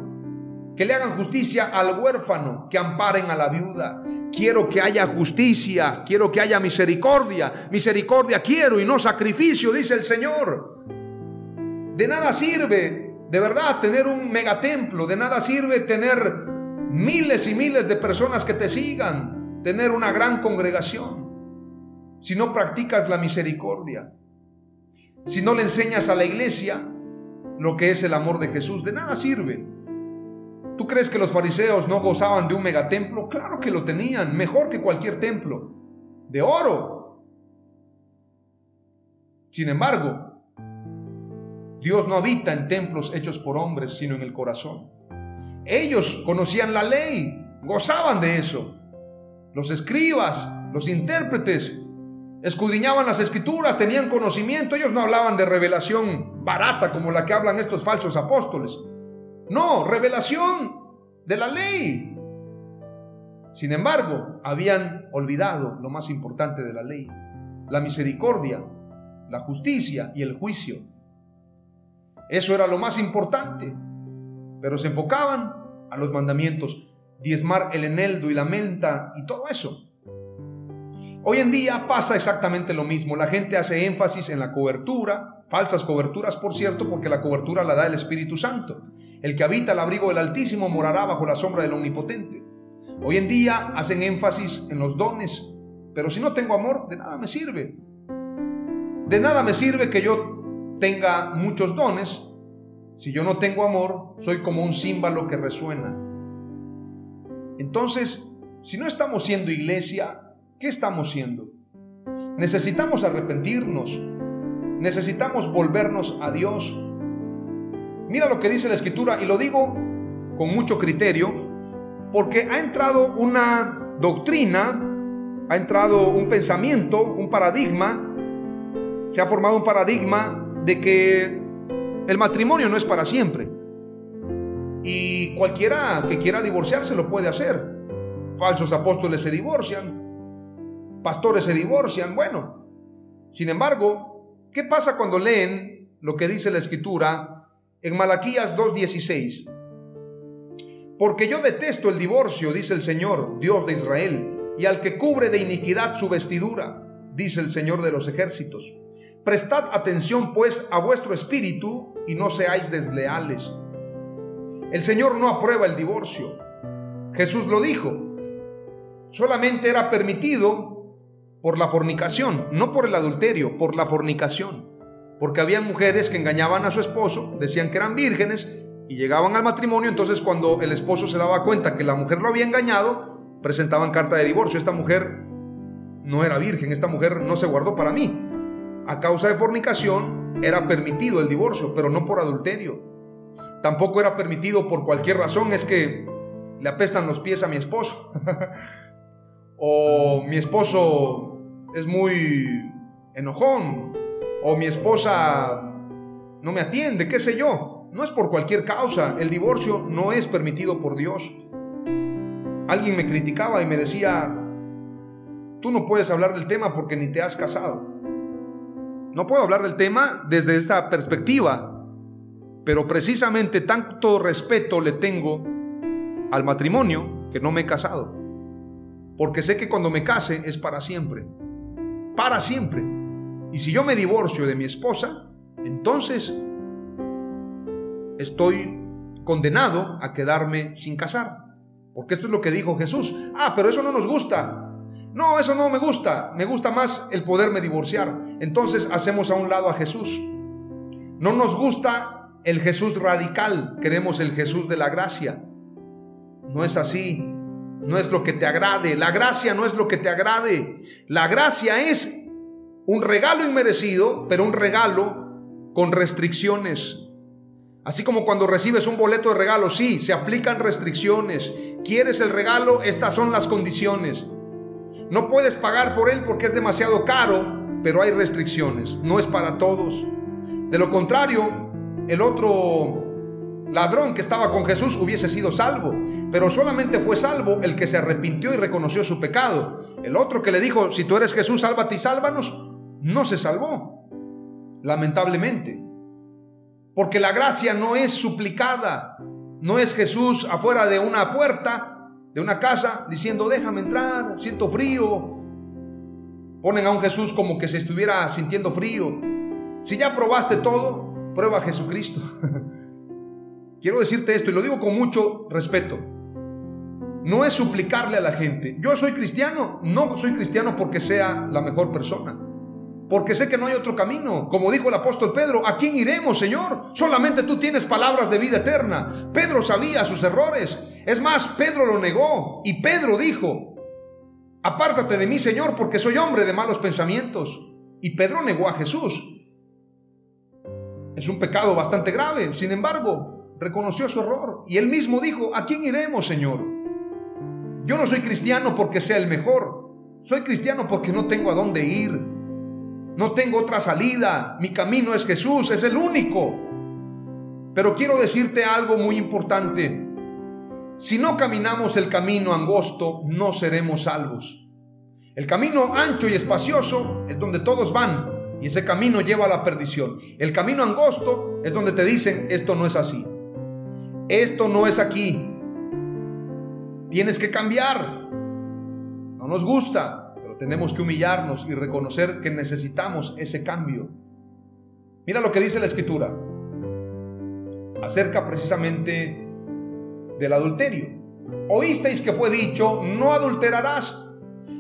que le hagan justicia al huérfano, que amparen a la viuda. Quiero que haya justicia, quiero que haya misericordia. Misericordia quiero y no sacrificio, dice el Señor. De nada sirve, de verdad, tener un megatemplo, de nada sirve tener miles y miles de personas que te sigan tener una gran congregación si no practicas la misericordia, si no le enseñas a la iglesia lo que es el amor de Jesús, de nada sirve. ¿Tú crees que los fariseos no gozaban de un megatemplo? Claro que lo tenían, mejor que cualquier templo, de oro. Sin embargo, Dios no habita en templos hechos por hombres, sino en el corazón. Ellos conocían la ley, gozaban de eso. Los escribas, los intérpretes, escudriñaban las escrituras, tenían conocimiento, ellos no hablaban de revelación barata como la que hablan estos falsos apóstoles. No, revelación de la ley. Sin embargo, habían olvidado lo más importante de la ley, la misericordia, la justicia y el juicio. Eso era lo más importante, pero se enfocaban a los mandamientos, diezmar el eneldo y la menta y todo eso. Hoy en día pasa exactamente lo mismo. La gente hace énfasis en la cobertura, falsas coberturas por cierto, porque la cobertura la da el Espíritu Santo. El que habita el abrigo del Altísimo morará bajo la sombra del Omnipotente. Hoy en día hacen énfasis en los dones, pero si no tengo amor, de nada me sirve. De nada me sirve que yo tenga muchos dones. Si yo no tengo amor, soy como un címbalo que resuena. Entonces, si no estamos siendo iglesia, ¿Qué estamos siendo? Necesitamos arrepentirnos. Necesitamos volvernos a Dios. Mira lo que dice la escritura y lo digo con mucho criterio porque ha entrado una doctrina, ha entrado un pensamiento, un paradigma, se ha formado un paradigma de que el matrimonio no es para siempre. Y cualquiera que quiera divorciarse lo puede hacer. Falsos apóstoles se divorcian, pastores se divorcian, bueno. Sin embargo, ¿qué pasa cuando leen lo que dice la escritura en Malaquías 2.16? Porque yo detesto el divorcio, dice el Señor, Dios de Israel, y al que cubre de iniquidad su vestidura, dice el Señor de los ejércitos. Prestad atención pues a vuestro espíritu y no seáis desleales. El Señor no aprueba el divorcio. Jesús lo dijo. Solamente era permitido por la fornicación, no por el adulterio, por la fornicación. Porque había mujeres que engañaban a su esposo, decían que eran vírgenes y llegaban al matrimonio, entonces cuando el esposo se daba cuenta que la mujer lo había engañado, presentaban carta de divorcio. Esta mujer no era virgen, esta mujer no se guardó para mí. A causa de fornicación era permitido el divorcio, pero no por adulterio. Tampoco era permitido por cualquier razón, es que le apestan los pies a mi esposo. o mi esposo es muy enojón, o mi esposa no me atiende, qué sé yo. No es por cualquier causa, el divorcio no es permitido por Dios. Alguien me criticaba y me decía, tú no puedes hablar del tema porque ni te has casado. No puedo hablar del tema desde esa perspectiva, pero precisamente tanto respeto le tengo al matrimonio que no me he casado porque sé que cuando me case es para siempre. Para siempre. Y si yo me divorcio de mi esposa, entonces estoy condenado a quedarme sin casar. Porque esto es lo que dijo Jesús. Ah, pero eso no nos gusta. No, eso no me gusta. Me gusta más el poderme divorciar. Entonces hacemos a un lado a Jesús. No nos gusta el Jesús radical. Queremos el Jesús de la gracia. No es así no es lo que te agrade. La gracia no es lo que te agrade. La gracia es un regalo inmerecido, pero un regalo con restricciones. Así como cuando recibes un boleto de regalo, sí, se aplican restricciones. ¿Quieres el regalo? Estas son las condiciones. No puedes pagar por él porque es demasiado caro, pero hay restricciones. No es para todos. De lo contrario, el otro ladrón que estaba con Jesús hubiese sido salvo, pero solamente fue salvo el que se arrepintió y reconoció su pecado. El otro que le dijo, si tú eres Jesús, sálvate y sálvanos, no se salvó, lamentablemente. Porque la gracia no es suplicada, no es Jesús afuera de una puerta, de una casa, diciendo, déjame entrar, siento frío. Ponen a un Jesús como que se estuviera sintiendo frío. Si ya probaste todo, prueba a Jesucristo. Quiero decirte esto y lo digo con mucho respeto. No es suplicarle a la gente. Yo soy cristiano. No soy cristiano porque sea la mejor persona. porque sé que no hay otro camino. Como dijo el apóstol Pedro, ¿a quién iremos, Señor? Solamente tú tienes palabras de vida eterna. Pedro sabía sus errores. Es más, Pedro lo negó y Pedro dijo, apártate de mí, Señor, porque soy hombre de malos pensamientos. Y Pedro negó a Jesús. Es un pecado bastante grave. Sin embargo, reconoció su error y él mismo dijo, ¿a quién iremos, Señor? Yo no soy cristiano porque sea el mejor. Soy cristiano porque no tengo a dónde ir. No tengo otra salida. Mi camino es Jesús, es el único. Pero quiero decirte algo muy importante. Si no caminamos el camino angosto, no seremos salvos. El camino ancho y espacioso es donde todos van y ese camino lleva a la perdición. El camino angosto es donde te dicen, esto no es así. Esto no es aquí. Tienes que cambiar. No nos gusta, pero tenemos que humillarnos y reconocer que necesitamos ese cambio. Mira lo que dice la escritura acerca precisamente del adulterio. Oísteis que fue dicho, no adulterarás.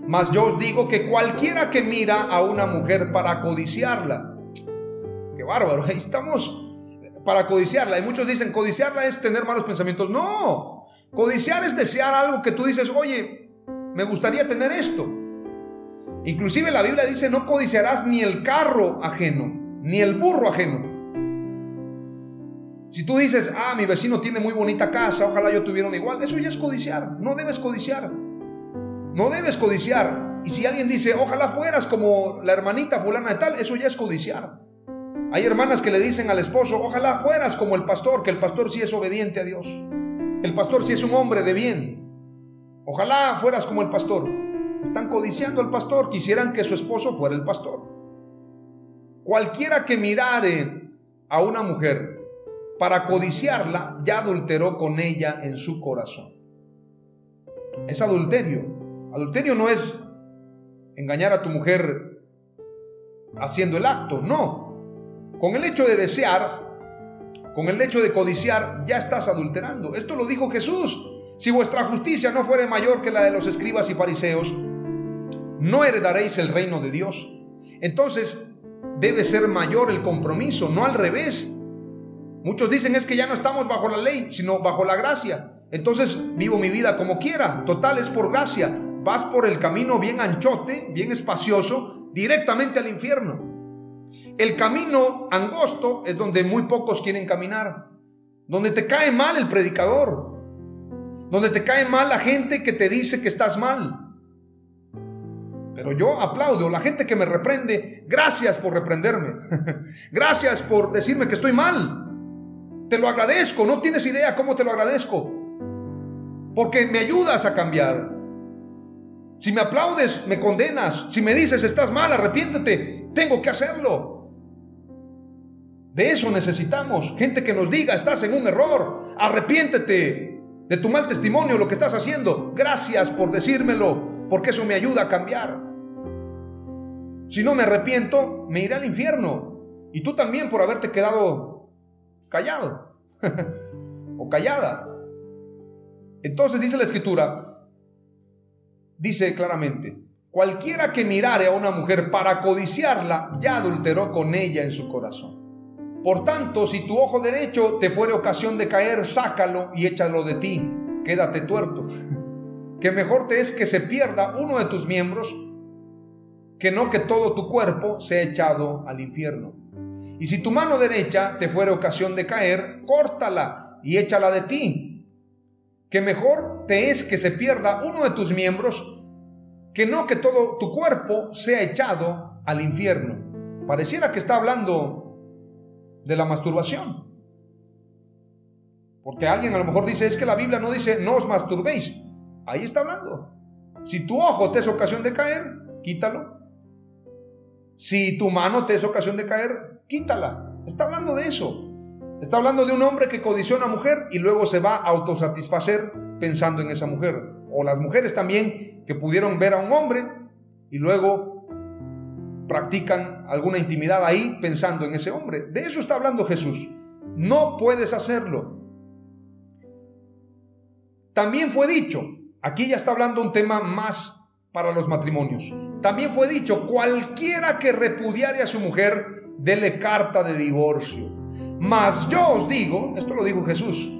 Mas yo os digo que cualquiera que mira a una mujer para codiciarla, qué bárbaro, ahí estamos para codiciarla. Y muchos dicen, codiciarla es tener malos pensamientos. No, codiciar es desear algo que tú dices, oye, me gustaría tener esto. Inclusive la Biblia dice, no codiciarás ni el carro ajeno, ni el burro ajeno. Si tú dices, ah, mi vecino tiene muy bonita casa, ojalá yo tuviera una igual, eso ya es codiciar, no debes codiciar. No debes codiciar. Y si alguien dice, ojalá fueras como la hermanita fulana de tal, eso ya es codiciar. Hay hermanas que le dicen al esposo, ojalá fueras como el pastor, que el pastor sí es obediente a Dios. El pastor sí es un hombre de bien. Ojalá fueras como el pastor. Están codiciando al pastor, quisieran que su esposo fuera el pastor. Cualquiera que mirare a una mujer para codiciarla, ya adulteró con ella en su corazón. Es adulterio. Adulterio no es engañar a tu mujer haciendo el acto, no. Con el hecho de desear, con el hecho de codiciar, ya estás adulterando. Esto lo dijo Jesús. Si vuestra justicia no fuere mayor que la de los escribas y fariseos, no heredaréis el reino de Dios. Entonces, debe ser mayor el compromiso, no al revés. Muchos dicen es que ya no estamos bajo la ley, sino bajo la gracia. Entonces vivo mi vida como quiera. Total es por gracia vas por el camino bien anchote, bien espacioso, directamente al infierno. El camino angosto es donde muy pocos quieren caminar, donde te cae mal el predicador, donde te cae mal la gente que te dice que estás mal. Pero yo aplaudo la gente que me reprende, gracias por reprenderme, gracias por decirme que estoy mal. Te lo agradezco, no tienes idea cómo te lo agradezco, porque me ayudas a cambiar. Si me aplaudes, me condenas. Si me dices, estás mal, arrepiéntete. Tengo que hacerlo. De eso necesitamos. Gente que nos diga, estás en un error. Arrepiéntete de tu mal testimonio, lo que estás haciendo. Gracias por decírmelo, porque eso me ayuda a cambiar. Si no me arrepiento, me iré al infierno. Y tú también por haberte quedado callado o callada. Entonces dice la escritura, dice claramente, cualquiera que mirare a una mujer para codiciarla, ya adulteró con ella en su corazón. Por tanto, si tu ojo derecho te fuere ocasión de caer, sácalo y échalo de ti, quédate tuerto. que mejor te es que se pierda uno de tus miembros, que no que todo tu cuerpo sea echado al infierno. Y si tu mano derecha te fuere ocasión de caer, córtala y échala de ti, que mejor te es que se pierda uno de tus miembros que no que todo tu cuerpo sea echado al infierno. Pareciera que está hablando de la masturbación. Porque alguien a lo mejor dice, es que la Biblia no dice, no os masturbéis. Ahí está hablando. Si tu ojo te es ocasión de caer, quítalo. Si tu mano te es ocasión de caer, quítala. Está hablando de eso. Está hablando de un hombre que codició a una mujer y luego se va a autosatisfacer pensando en esa mujer. O las mujeres también que pudieron ver a un hombre y luego practican alguna intimidad ahí pensando en ese hombre. De eso está hablando Jesús. No puedes hacerlo. También fue dicho, aquí ya está hablando un tema más para los matrimonios. también fue dicho, cualquiera que repudiare a su mujer, dele carta de divorcio. Mas yo os digo, esto lo dijo Jesús,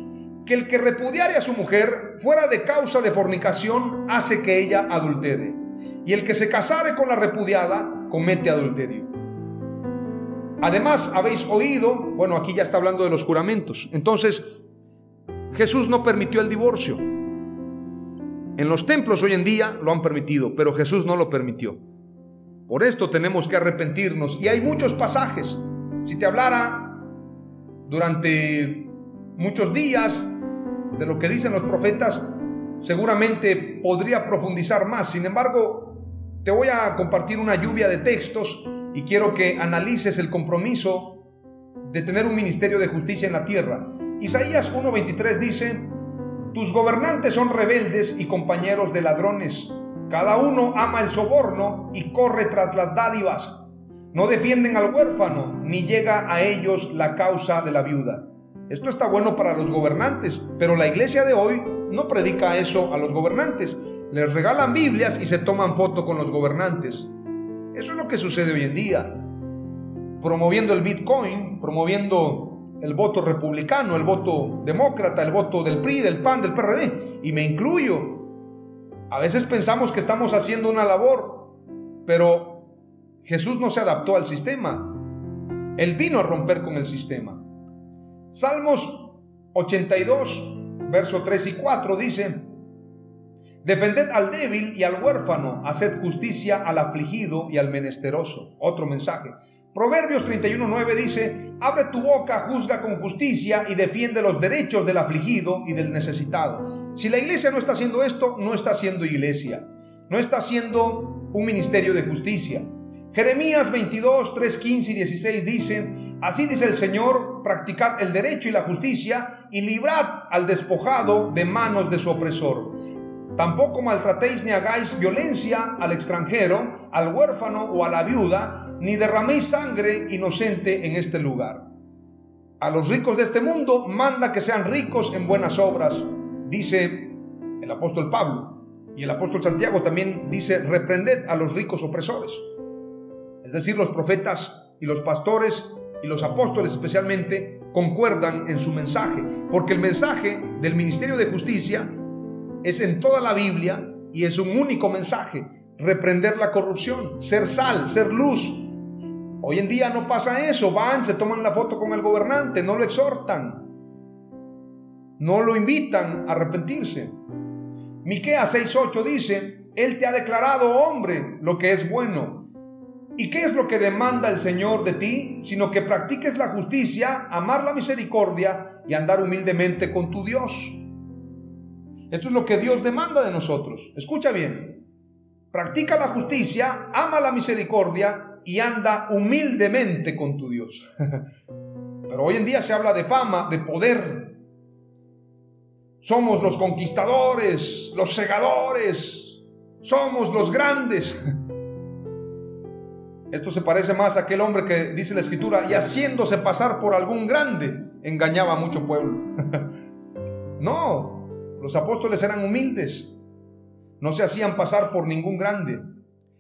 que el que repudiare a su mujer fuera de causa de fornicación hace que ella adultere. Y el que se casare con la repudiada comete adulterio. Además, habéis oído, bueno, aquí ya está hablando de los juramentos. Entonces, Jesús no permitió el divorcio. En los templos hoy en día lo han permitido, pero Jesús no lo permitió. Por esto tenemos que arrepentirnos. Y hay muchos pasajes. Si te hablara durante muchos días de lo que dicen los profetas, seguramente podría profundizar más. Sin embargo, te voy a compartir una lluvia de textos y quiero que analices el compromiso de tener un ministerio de justicia en la tierra. Isaías 1.23 dice, tus gobernantes son rebeldes y compañeros de ladrones. Cada uno ama el soborno y corre tras las dádivas. No defienden al huérfano, ni llega a ellos la causa de la viuda. Esto está bueno para los gobernantes, pero la iglesia de hoy no predica eso a los gobernantes. Les regalan Biblias y se toman foto con los gobernantes. Eso es lo que sucede hoy en día. Promoviendo el Bitcoin, promoviendo el voto republicano, el voto demócrata, el voto del PRI, del PAN, del PRD. Y me incluyo. A veces pensamos que estamos haciendo una labor, pero Jesús no se adaptó al sistema. Él vino a romper con el sistema. Salmos 82, verso 3 y 4 dice, Defended al débil y al huérfano, haced justicia al afligido y al menesteroso. Otro mensaje. Proverbios 31.9 dice, abre tu boca, juzga con justicia y defiende los derechos del afligido y del necesitado. Si la iglesia no está haciendo esto, no está haciendo iglesia. No está haciendo un ministerio de justicia. Jeremías 22, 3, 15 y 16 dice, así dice el Señor, practicad el derecho y la justicia y librad al despojado de manos de su opresor. Tampoco maltratéis ni hagáis violencia al extranjero, al huérfano o a la viuda, ni derraméis sangre inocente en este lugar. A los ricos de este mundo manda que sean ricos en buenas obras, dice el apóstol Pablo. Y el apóstol Santiago también dice, reprended a los ricos opresores. Es decir, los profetas y los pastores y los apóstoles especialmente concuerdan en su mensaje, porque el mensaje del ministerio de justicia es en toda la Biblia y es un único mensaje, reprender la corrupción, ser sal, ser luz. Hoy en día no pasa eso, van, se toman la foto con el gobernante, no lo exhortan, no lo invitan a arrepentirse. Miqueas 6:8 dice, él te ha declarado hombre lo que es bueno. ¿Y qué es lo que demanda el Señor de ti? Sino que practiques la justicia, amar la misericordia y andar humildemente con tu Dios. Esto es lo que Dios demanda de nosotros. Escucha bien. Practica la justicia, ama la misericordia y anda humildemente con tu Dios. Pero hoy en día se habla de fama, de poder. Somos los conquistadores, los segadores, somos los grandes. Esto se parece más a aquel hombre que dice la escritura, y haciéndose pasar por algún grande, engañaba a mucho pueblo. no, los apóstoles eran humildes, no se hacían pasar por ningún grande.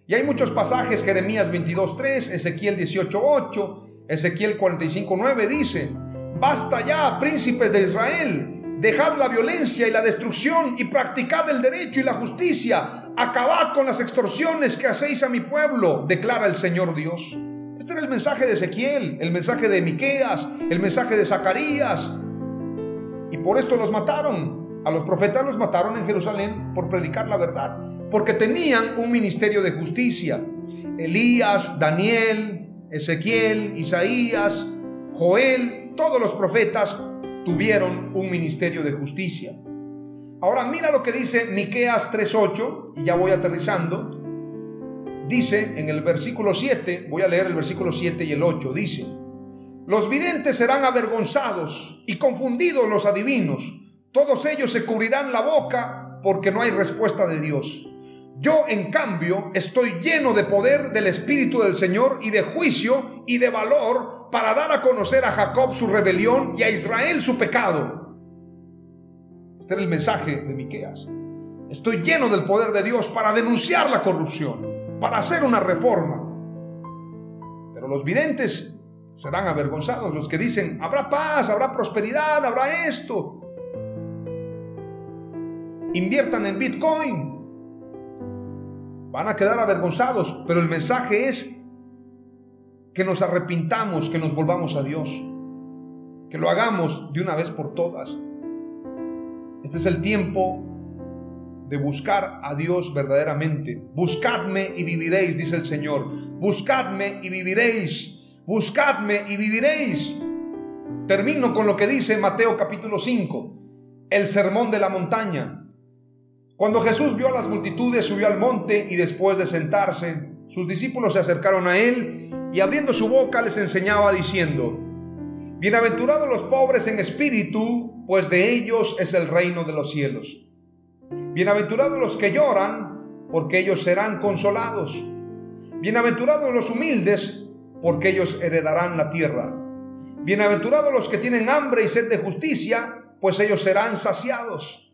Y hay muchos pasajes, Jeremías 22.3, Ezequiel 18.8, Ezequiel 45.9 dice, basta ya, príncipes de Israel, dejad la violencia y la destrucción y practicad el derecho y la justicia, acabad con las extorsiones que hacéis a mi pueblo, declara el Señor Dios. Este era el mensaje de Ezequiel, el mensaje de Miqueas, el mensaje de Zacarías. Y por esto los mataron. A los profetas los mataron en Jerusalén por predicar la verdad, porque tenían un ministerio de justicia. Elías, Daniel, Ezequiel, Isaías, Joel, todos los profetas tuvieron un ministerio de justicia. Ahora mira lo que dice Miqueas 3:8 y ya voy aterrizando. Dice en el versículo 7, voy a leer el versículo 7 y el 8, dice: Los videntes serán avergonzados y confundidos los adivinos todos ellos se cubrirán la boca porque no hay respuesta de Dios. Yo, en cambio, estoy lleno de poder del Espíritu del Señor y de juicio y de valor para dar a conocer a Jacob su rebelión y a Israel su pecado. Este era el mensaje de Miqueas. Estoy lleno del poder de Dios para denunciar la corrupción. para hacer una reforma. Pero los videntes serán avergonzados, los que dicen, habrá paz, habrá prosperidad, habrá esto. Inviertan en Bitcoin. Van a quedar avergonzados, pero el mensaje es que nos arrepintamos, que nos volvamos a Dios, que lo hagamos de una vez por todas. Este es el tiempo de buscar a Dios verdaderamente. Buscadme y viviréis, dice el Señor. Buscadme y viviréis. Buscadme y viviréis. Termino con lo que dice Mateo capítulo 5, el sermón de la montaña. Cuando Jesús vio a las multitudes, subió al monte y después de sentarse, sus discípulos se acercaron a él y abriendo su boca les enseñaba diciendo, Bienaventurados los pobres en espíritu, pues de ellos es el reino de los cielos. Bienaventurados los que lloran, porque ellos serán consolados. Bienaventurados los humildes, porque ellos heredarán la tierra. Bienaventurados los que tienen hambre y sed de justicia, pues ellos serán saciados.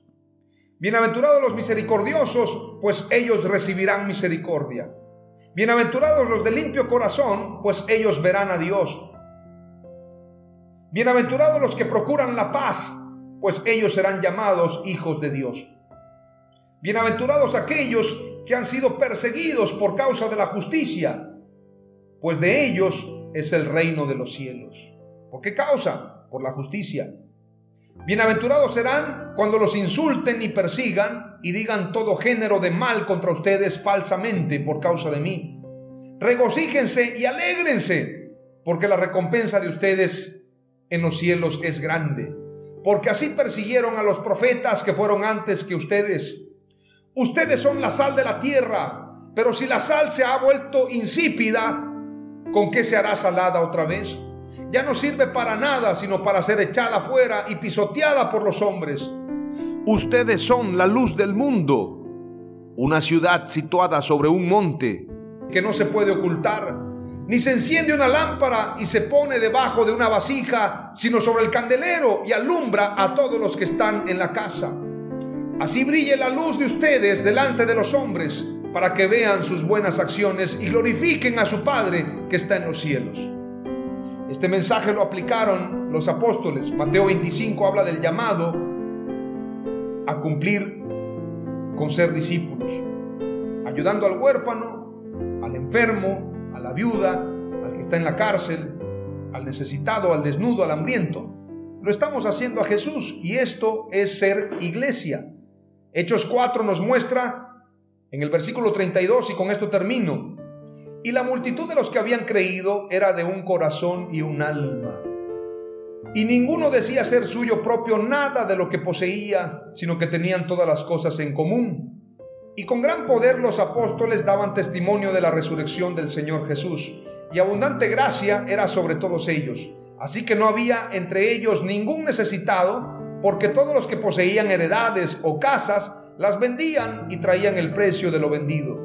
Bienaventurados los misericordiosos, pues ellos recibirán misericordia. Bienaventurados los de limpio corazón, pues ellos verán a Dios. Bienaventurados los que procuran la paz, pues ellos serán llamados hijos de Dios. Bienaventurados aquellos que han sido perseguidos por causa de la justicia, pues de ellos es el reino de los cielos. ¿Por qué causa? Por la justicia. Bienaventurados serán cuando los insulten y persigan y digan todo género de mal contra ustedes falsamente por causa de mí. Regocíjense y alégrense, porque la recompensa de ustedes en los cielos es grande. Porque así persiguieron a los profetas que fueron antes que ustedes. Ustedes son la sal de la tierra, pero si la sal se ha vuelto insípida, ¿con qué se hará salada otra vez? Ya no sirve para nada, sino para ser echada fuera y pisoteada por los hombres. Ustedes son la luz del mundo, una ciudad situada sobre un monte que no se puede ocultar, ni se enciende una lámpara y se pone debajo de una vasija, sino sobre el candelero y alumbra a todos los que están en la casa. Así brille la luz de ustedes delante de los hombres, para que vean sus buenas acciones y glorifiquen a su Padre que está en los cielos. Este mensaje lo aplicaron los apóstoles. Mateo 25 habla del llamado a cumplir con ser discípulos, ayudando al huérfano, al enfermo, a la viuda, al que está en la cárcel, al necesitado, al desnudo, al hambriento. Lo estamos haciendo a Jesús y esto es ser iglesia. Hechos 4 nos muestra en el versículo 32 y con esto termino. Y la multitud de los que habían creído era de un corazón y un alma. Y ninguno decía ser suyo propio nada de lo que poseía, sino que tenían todas las cosas en común. Y con gran poder los apóstoles daban testimonio de la resurrección del Señor Jesús, y abundante gracia era sobre todos ellos. Así que no había entre ellos ningún necesitado, porque todos los que poseían heredades o casas las vendían y traían el precio de lo vendido,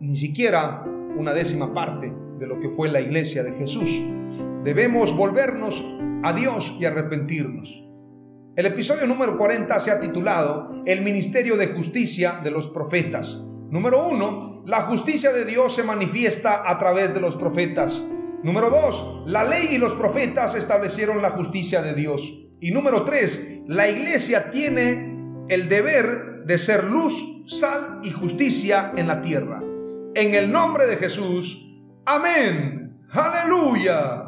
ni siquiera una décima parte de lo que fue la iglesia de Jesús. Debemos volvernos a Dios y arrepentirnos. El episodio número 40 se ha titulado El Ministerio de Justicia de los Profetas. Número 1. La justicia de Dios se manifiesta a través de los profetas. Número 2. La ley y los profetas establecieron la justicia de Dios. Y número tres, la iglesia tiene el deber de ser luz, sal y justicia en la tierra. En el nombre de Jesús, amén. Aleluya.